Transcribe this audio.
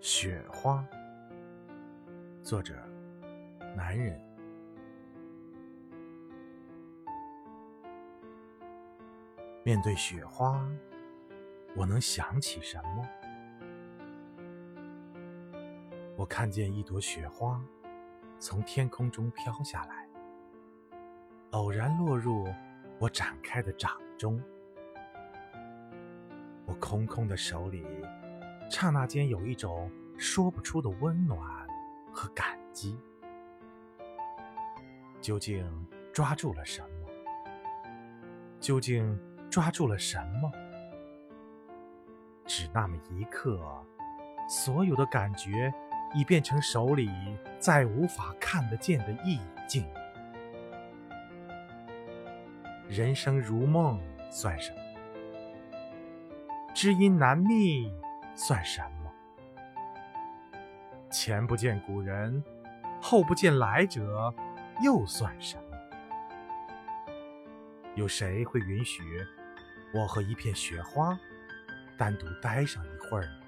雪花，作者：男人。面对雪花，我能想起什么？我看见一朵雪花从天空中飘下来，偶然落入我展开的掌中。我空空的手里。刹那间，有一种说不出的温暖和感激。究竟抓住了什么？究竟抓住了什么？只那么一刻，所有的感觉已变成手里再无法看得见的意境。人生如梦，算什么？知音难觅。算什么？前不见古人，后不见来者，又算什么？有谁会允许我和一片雪花单独待上一会儿呢？